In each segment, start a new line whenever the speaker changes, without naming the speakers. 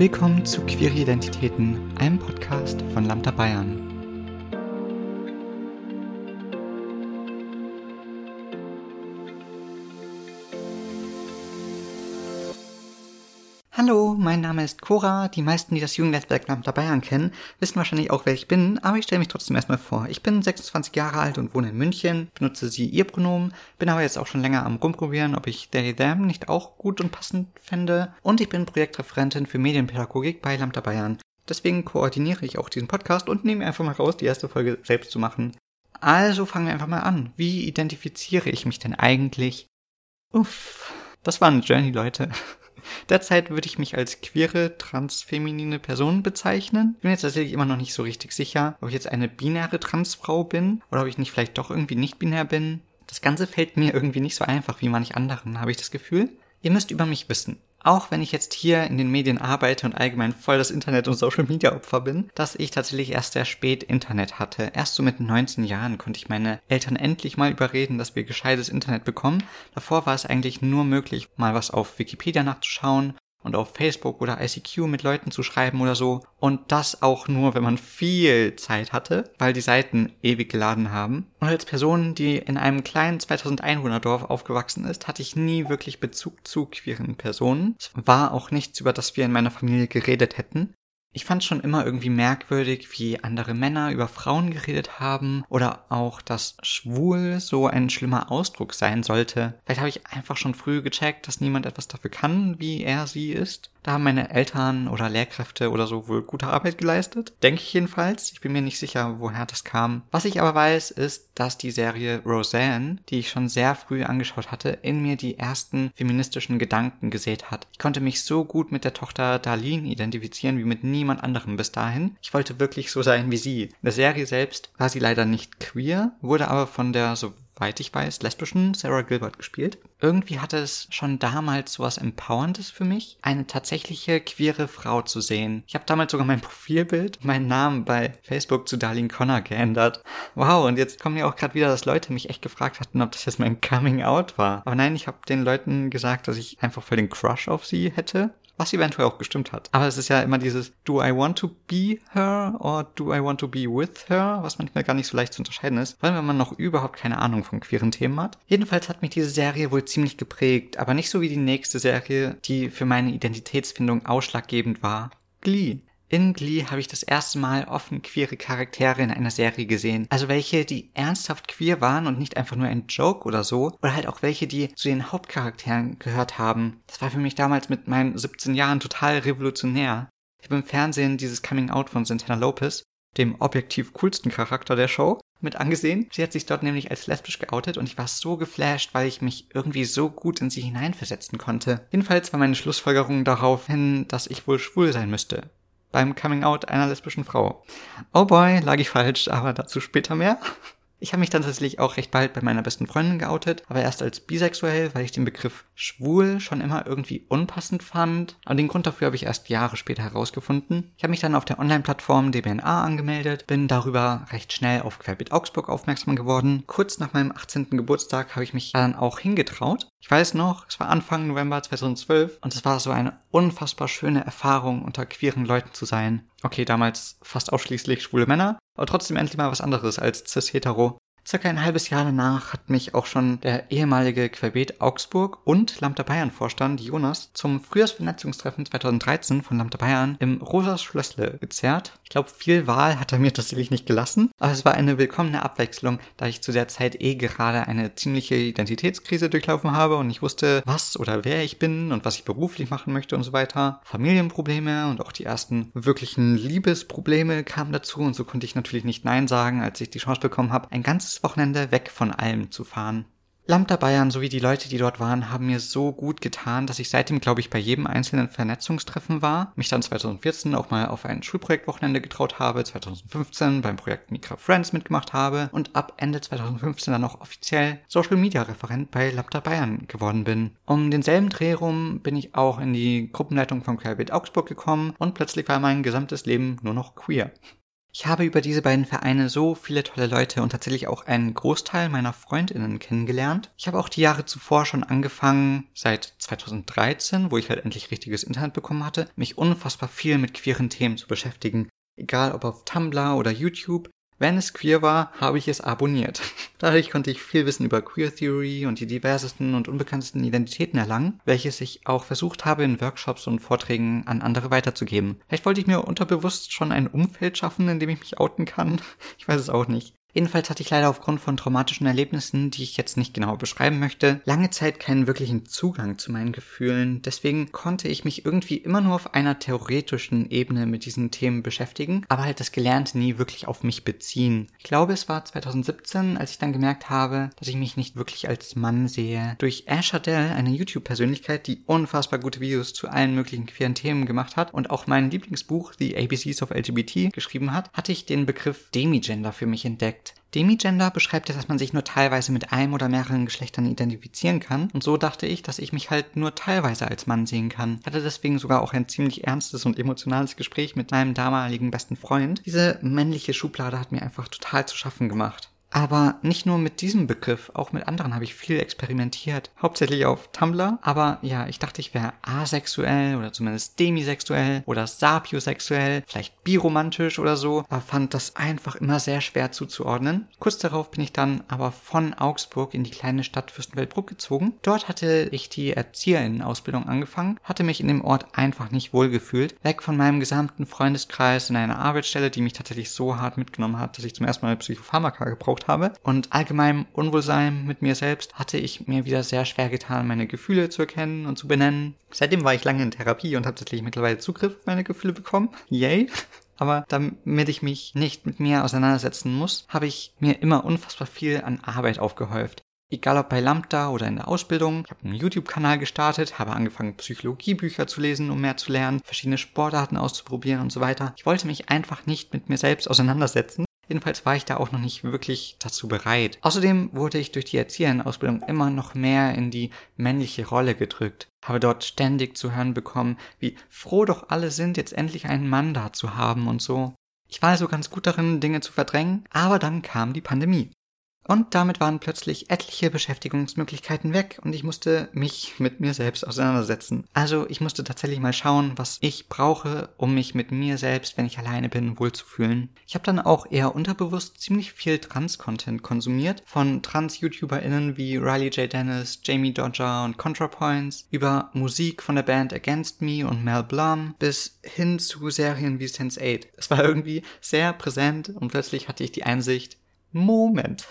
Willkommen zu Queer Identitäten, einem Podcast von Lambda Bayern. Hallo, mein Name ist Cora. Die meisten, die das Jugendnetzwerk Lambda Bayern kennen, wissen wahrscheinlich auch, wer ich bin, aber ich stelle mich trotzdem erstmal vor. Ich bin 26 Jahre alt und wohne in München, benutze sie ihr Pronomen, bin aber jetzt auch schon länger am rumprobieren, ob ich they, them nicht auch gut und passend fände und ich bin Projektreferentin für Medienpädagogik bei Lambda Bayern. Deswegen koordiniere ich auch diesen Podcast und nehme einfach mal raus, die erste Folge selbst zu machen. Also fangen wir einfach mal an. Wie identifiziere ich mich denn eigentlich? Uff, das war eine Journey, Leute. Derzeit würde ich mich als queere, transfeminine Person bezeichnen. Ich bin jetzt tatsächlich immer noch nicht so richtig sicher, ob ich jetzt eine binäre Transfrau bin oder ob ich nicht vielleicht doch irgendwie nicht binär bin. Das Ganze fällt mir irgendwie nicht so einfach wie manch anderen, habe ich das Gefühl. Ihr müsst über mich wissen auch wenn ich jetzt hier in den Medien arbeite und allgemein voll das Internet- und Social-Media-Opfer bin, dass ich tatsächlich erst sehr spät Internet hatte. Erst so mit 19 Jahren konnte ich meine Eltern endlich mal überreden, dass wir gescheites Internet bekommen. Davor war es eigentlich nur möglich, mal was auf Wikipedia nachzuschauen und auf Facebook oder ICQ mit Leuten zu schreiben oder so. Und das auch nur, wenn man viel Zeit hatte, weil die Seiten ewig geladen haben. Und als Person, die in einem kleinen 2000 Einwohner Dorf aufgewachsen ist, hatte ich nie wirklich Bezug zu queeren Personen. Es war auch nichts, über das wir in meiner Familie geredet hätten. Ich fand schon immer irgendwie merkwürdig, wie andere Männer über Frauen geredet haben oder auch, dass schwul so ein schlimmer Ausdruck sein sollte. Vielleicht habe ich einfach schon früh gecheckt, dass niemand etwas dafür kann, wie er sie ist. Da haben meine Eltern oder Lehrkräfte oder so wohl gute Arbeit geleistet. Denke ich jedenfalls. Ich bin mir nicht sicher, woher das kam. Was ich aber weiß, ist, dass die Serie Roseanne, die ich schon sehr früh angeschaut hatte, in mir die ersten feministischen Gedanken gesät hat. Ich konnte mich so gut mit der Tochter Darlene identifizieren wie mit niemand anderem bis dahin. Ich wollte wirklich so sein wie sie. In der Serie selbst war sie leider nicht queer, wurde aber von der so soweit ich weiß, lesbischen Sarah Gilbert gespielt. Irgendwie hatte es schon damals sowas Empowerndes für mich, eine tatsächliche queere Frau zu sehen. Ich habe damals sogar mein Profilbild, meinen Namen bei Facebook zu Darlene Connor geändert. Wow, und jetzt kommen ja auch gerade wieder, dass Leute mich echt gefragt hatten, ob das jetzt mein Coming Out war. Aber nein, ich habe den Leuten gesagt, dass ich einfach voll den Crush auf sie hätte was eventuell auch gestimmt hat. Aber es ist ja immer dieses Do I want to be her or do I want to be with her, was manchmal gar nicht so leicht zu unterscheiden ist, weil wenn man noch überhaupt keine Ahnung von queeren Themen hat. Jedenfalls hat mich diese Serie wohl ziemlich geprägt, aber nicht so wie die nächste Serie, die für meine Identitätsfindung ausschlaggebend war. Glee. In Glee habe ich das erste Mal offen queere Charaktere in einer Serie gesehen. Also welche, die ernsthaft queer waren und nicht einfach nur ein Joke oder so. Oder halt auch welche, die zu den Hauptcharakteren gehört haben. Das war für mich damals mit meinen 17 Jahren total revolutionär. Ich habe im Fernsehen dieses Coming Out von Santana Lopez, dem objektiv coolsten Charakter der Show, mit angesehen. Sie hat sich dort nämlich als lesbisch geoutet und ich war so geflasht, weil ich mich irgendwie so gut in sie hineinversetzen konnte. Jedenfalls war meine Schlussfolgerung darauf hin, dass ich wohl schwul sein müsste beim Coming Out einer lesbischen Frau. Oh boy, lag ich falsch, aber dazu später mehr. Ich habe mich dann tatsächlich auch recht bald bei meiner besten Freundin geoutet, aber erst als bisexuell, weil ich den Begriff schwul schon immer irgendwie unpassend fand. Und den Grund dafür habe ich erst Jahre später herausgefunden. Ich habe mich dann auf der Online-Plattform DBNA angemeldet, bin darüber recht schnell auf Querbit Augsburg aufmerksam geworden. Kurz nach meinem 18. Geburtstag habe ich mich dann auch hingetraut. Ich weiß noch, es war Anfang November 2012 und es war so eine unfassbar schöne Erfahrung, unter queeren Leuten zu sein. Okay, damals fast ausschließlich schwule Männer, aber trotzdem endlich mal was anderes als cis-hetero. Circa ein halbes Jahr danach hat mich auch schon der ehemalige Querbeet Augsburg und Lambda Bayern Vorstand Jonas zum Frühjahrsvernetzungstreffen 2013 von Lambda Bayern im Rosas Schlössle gezerrt. Ich glaube, viel Wahl hat er mir tatsächlich nicht gelassen, aber es war eine willkommene Abwechslung, da ich zu der Zeit eh gerade eine ziemliche Identitätskrise durchlaufen habe und ich wusste, was oder wer ich bin und was ich beruflich machen möchte und so weiter. Familienprobleme und auch die ersten wirklichen Liebesprobleme kamen dazu und so konnte ich natürlich nicht Nein sagen, als ich die Chance bekommen habe, ein ganzes Wochenende weg von allem zu fahren. Lambda Bayern sowie die Leute, die dort waren, haben mir so gut getan, dass ich seitdem, glaube ich, bei jedem einzelnen Vernetzungstreffen war, mich dann 2014 auch mal auf ein Schulprojektwochenende getraut habe, 2015 beim Projekt Micra Friends mitgemacht habe und ab Ende 2015 dann auch offiziell Social Media Referent bei Lambda Bayern geworden bin. Um denselben Dreh rum bin ich auch in die Gruppenleitung von Querbeet Augsburg gekommen und plötzlich war mein gesamtes Leben nur noch queer. Ich habe über diese beiden Vereine so viele tolle Leute und tatsächlich auch einen Großteil meiner Freundinnen kennengelernt. Ich habe auch die Jahre zuvor schon angefangen, seit 2013, wo ich halt endlich richtiges Internet bekommen hatte, mich unfassbar viel mit queeren Themen zu beschäftigen. Egal ob auf Tumblr oder YouTube, wenn es queer war, habe ich es abonniert. Dadurch konnte ich viel Wissen über Queer Theory und die diversesten und unbekanntesten Identitäten erlangen, welches ich auch versucht habe in Workshops und Vorträgen an andere weiterzugeben. Vielleicht wollte ich mir unterbewusst schon ein Umfeld schaffen, in dem ich mich outen kann. Ich weiß es auch nicht. Jedenfalls hatte ich leider aufgrund von traumatischen Erlebnissen, die ich jetzt nicht genau beschreiben möchte, lange Zeit keinen wirklichen Zugang zu meinen Gefühlen. Deswegen konnte ich mich irgendwie immer nur auf einer theoretischen Ebene mit diesen Themen beschäftigen, aber halt das Gelernte nie wirklich auf mich beziehen. Ich glaube, es war 2017, als ich dann gemerkt habe, dass ich mich nicht wirklich als Mann sehe. Durch Asher Dell, eine YouTube-Persönlichkeit, die unfassbar gute Videos zu allen möglichen queeren Themen gemacht hat und auch mein Lieblingsbuch The ABCs of LGBT geschrieben hat, hatte ich den Begriff Demigender für mich entdeckt. Demigender beschreibt ja, dass man sich nur teilweise mit einem oder mehreren Geschlechtern identifizieren kann. Und so dachte ich, dass ich mich halt nur teilweise als Mann sehen kann. Ich hatte deswegen sogar auch ein ziemlich ernstes und emotionales Gespräch mit meinem damaligen besten Freund. Diese männliche Schublade hat mir einfach total zu schaffen gemacht. Aber nicht nur mit diesem Begriff, auch mit anderen habe ich viel experimentiert. Hauptsächlich auf Tumblr. Aber ja, ich dachte, ich wäre asexuell oder zumindest demisexuell oder sapiosexuell, vielleicht biromantisch oder so. Aber fand das einfach immer sehr schwer zuzuordnen. Kurz darauf bin ich dann aber von Augsburg in die kleine Stadt Fürstenfeldbruck gezogen. Dort hatte ich die Erzieherinnenausbildung angefangen, hatte mich in dem Ort einfach nicht wohlgefühlt. Weg von meinem gesamten Freundeskreis in einer Arbeitsstelle, die mich tatsächlich so hart mitgenommen hat, dass ich zum ersten Mal Psychopharmaka gebraucht gebraucht habe. Und allgemein Unwohlsein mit mir selbst hatte ich mir wieder sehr schwer getan, meine Gefühle zu erkennen und zu benennen. Seitdem war ich lange in Therapie und habe tatsächlich mittlerweile Zugriff auf meine Gefühle bekommen. Yay! Aber damit ich mich nicht mit mir auseinandersetzen muss, habe ich mir immer unfassbar viel an Arbeit aufgehäuft. Egal ob bei Lambda oder in der Ausbildung. Ich habe einen YouTube-Kanal gestartet, habe angefangen, Psychologiebücher zu lesen, um mehr zu lernen, verschiedene Sportarten auszuprobieren und so weiter. Ich wollte mich einfach nicht mit mir selbst auseinandersetzen Jedenfalls war ich da auch noch nicht wirklich dazu bereit. Außerdem wurde ich durch die Erzieherausbildung immer noch mehr in die männliche Rolle gedrückt. Habe dort ständig zu hören bekommen, wie froh doch alle sind, jetzt endlich einen Mann da zu haben und so. Ich war also ganz gut darin, Dinge zu verdrängen, aber dann kam die Pandemie. Und damit waren plötzlich etliche Beschäftigungsmöglichkeiten weg und ich musste mich mit mir selbst auseinandersetzen. Also ich musste tatsächlich mal schauen, was ich brauche, um mich mit mir selbst, wenn ich alleine bin, wohlzufühlen. Ich habe dann auch eher unterbewusst ziemlich viel Trans-Content konsumiert, von Trans-YouTuberInnen wie Riley J. Dennis, Jamie Dodger und ContraPoints, über Musik von der Band Against Me und Mel Blum, bis hin zu Serien wie Sense8. Es war irgendwie sehr präsent und plötzlich hatte ich die Einsicht, Moment,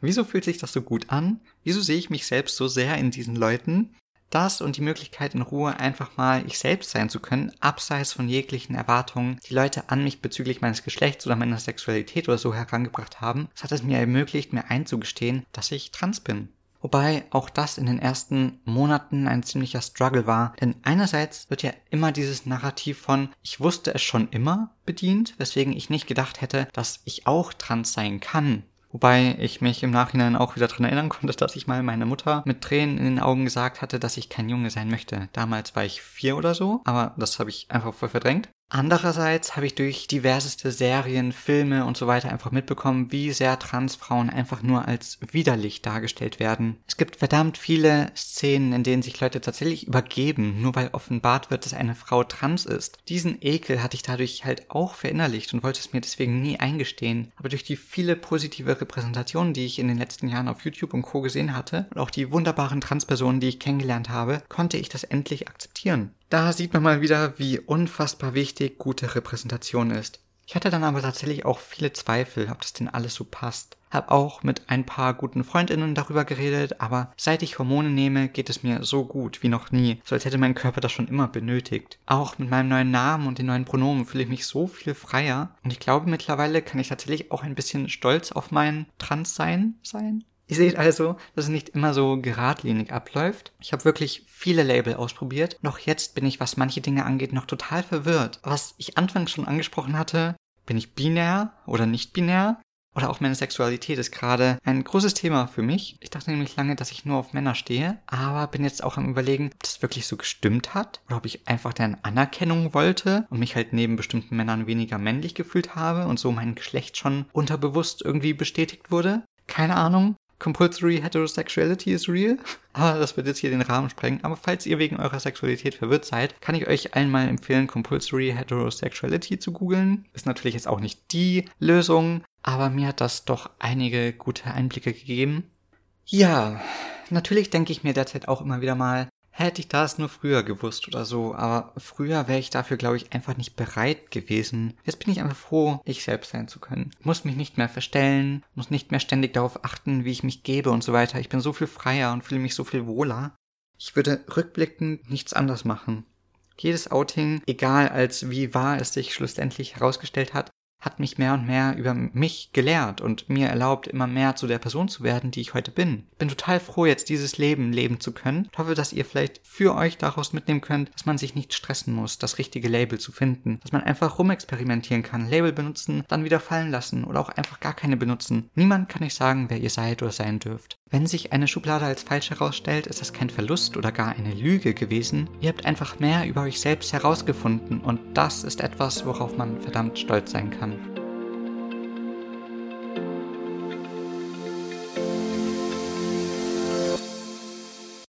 wieso fühlt sich das so gut an? Wieso sehe ich mich selbst so sehr in diesen Leuten? Das und die Möglichkeit in Ruhe einfach mal ich selbst sein zu können, abseits von jeglichen Erwartungen, die Leute an mich bezüglich meines Geschlechts oder meiner Sexualität oder so herangebracht haben, das hat es mir ermöglicht, mir einzugestehen, dass ich trans bin. Wobei auch das in den ersten Monaten ein ziemlicher Struggle war, denn einerseits wird ja immer dieses Narrativ von ich wusste es schon immer bedient, weswegen ich nicht gedacht hätte, dass ich auch trans sein kann. Wobei ich mich im Nachhinein auch wieder dran erinnern konnte, dass ich mal meiner Mutter mit Tränen in den Augen gesagt hatte, dass ich kein Junge sein möchte. Damals war ich vier oder so, aber das habe ich einfach voll verdrängt. Andererseits habe ich durch diverseste Serien, Filme und so weiter einfach mitbekommen, wie sehr Transfrauen einfach nur als widerlich dargestellt werden. Es gibt verdammt viele Szenen, in denen sich Leute tatsächlich übergeben, nur weil offenbart wird, dass eine Frau trans ist. Diesen Ekel hatte ich dadurch halt auch verinnerlicht und wollte es mir deswegen nie eingestehen. Aber durch die viele positive Repräsentationen, die ich in den letzten Jahren auf YouTube und Co. gesehen hatte und auch die wunderbaren Transpersonen, die ich kennengelernt habe, konnte ich das endlich akzeptieren. Da sieht man mal wieder, wie unfassbar wichtig gute Repräsentation ist. Ich hatte dann aber tatsächlich auch viele Zweifel, ob das denn alles so passt. Hab auch mit ein paar guten Freundinnen darüber geredet, aber seit ich Hormone nehme, geht es mir so gut wie noch nie, so als hätte mein Körper das schon immer benötigt. Auch mit meinem neuen Namen und den neuen Pronomen fühle ich mich so viel freier und ich glaube mittlerweile kann ich tatsächlich auch ein bisschen stolz auf mein Transsein sein. Ihr seht also, dass es nicht immer so geradlinig abläuft. Ich habe wirklich viele Label ausprobiert. Noch jetzt bin ich, was manche Dinge angeht, noch total verwirrt. Was ich anfangs schon angesprochen hatte, bin ich binär oder nicht binär? oder auch meine Sexualität ist gerade ein großes Thema für mich. Ich dachte nämlich lange, dass ich nur auf Männer stehe, aber bin jetzt auch am überlegen, ob das wirklich so gestimmt hat oder ob ich einfach deren Anerkennung wollte und mich halt neben bestimmten Männern weniger männlich gefühlt habe und so mein Geschlecht schon unterbewusst irgendwie bestätigt wurde. Keine Ahnung. Compulsory Heterosexuality is real. Aber das wird jetzt hier den Rahmen sprengen. Aber falls ihr wegen eurer Sexualität verwirrt seid, kann ich euch einmal empfehlen, Compulsory Heterosexuality zu googeln. Ist natürlich jetzt auch nicht die Lösung, aber mir hat das doch einige gute Einblicke gegeben. Ja, natürlich denke ich mir derzeit auch immer wieder mal, hätte ich das nur früher gewusst oder so, aber früher wäre ich dafür, glaube ich, einfach nicht bereit gewesen. Jetzt bin ich einfach froh, ich selbst sein zu können. Muss mich nicht mehr verstellen, muss nicht mehr ständig darauf achten, wie ich mich gebe und so weiter. Ich bin so viel freier und fühle mich so viel wohler. Ich würde rückblickend nichts anders machen. Jedes Outing, egal als wie wahr es sich schlussendlich herausgestellt hat, hat mich mehr und mehr über mich gelehrt und mir erlaubt, immer mehr zu der Person zu werden, die ich heute bin. Ich bin total froh, jetzt dieses Leben leben zu können. Ich hoffe, dass ihr vielleicht für euch daraus mitnehmen könnt, dass man sich nicht stressen muss, das richtige Label zu finden. Dass man einfach rumexperimentieren kann, Label benutzen, dann wieder fallen lassen oder auch einfach gar keine benutzen. Niemand kann euch sagen, wer ihr seid oder sein dürft. Wenn sich eine Schublade als falsch herausstellt, ist das kein Verlust oder gar eine Lüge gewesen. Ihr habt einfach mehr über euch selbst herausgefunden und das ist etwas, worauf man verdammt stolz sein kann.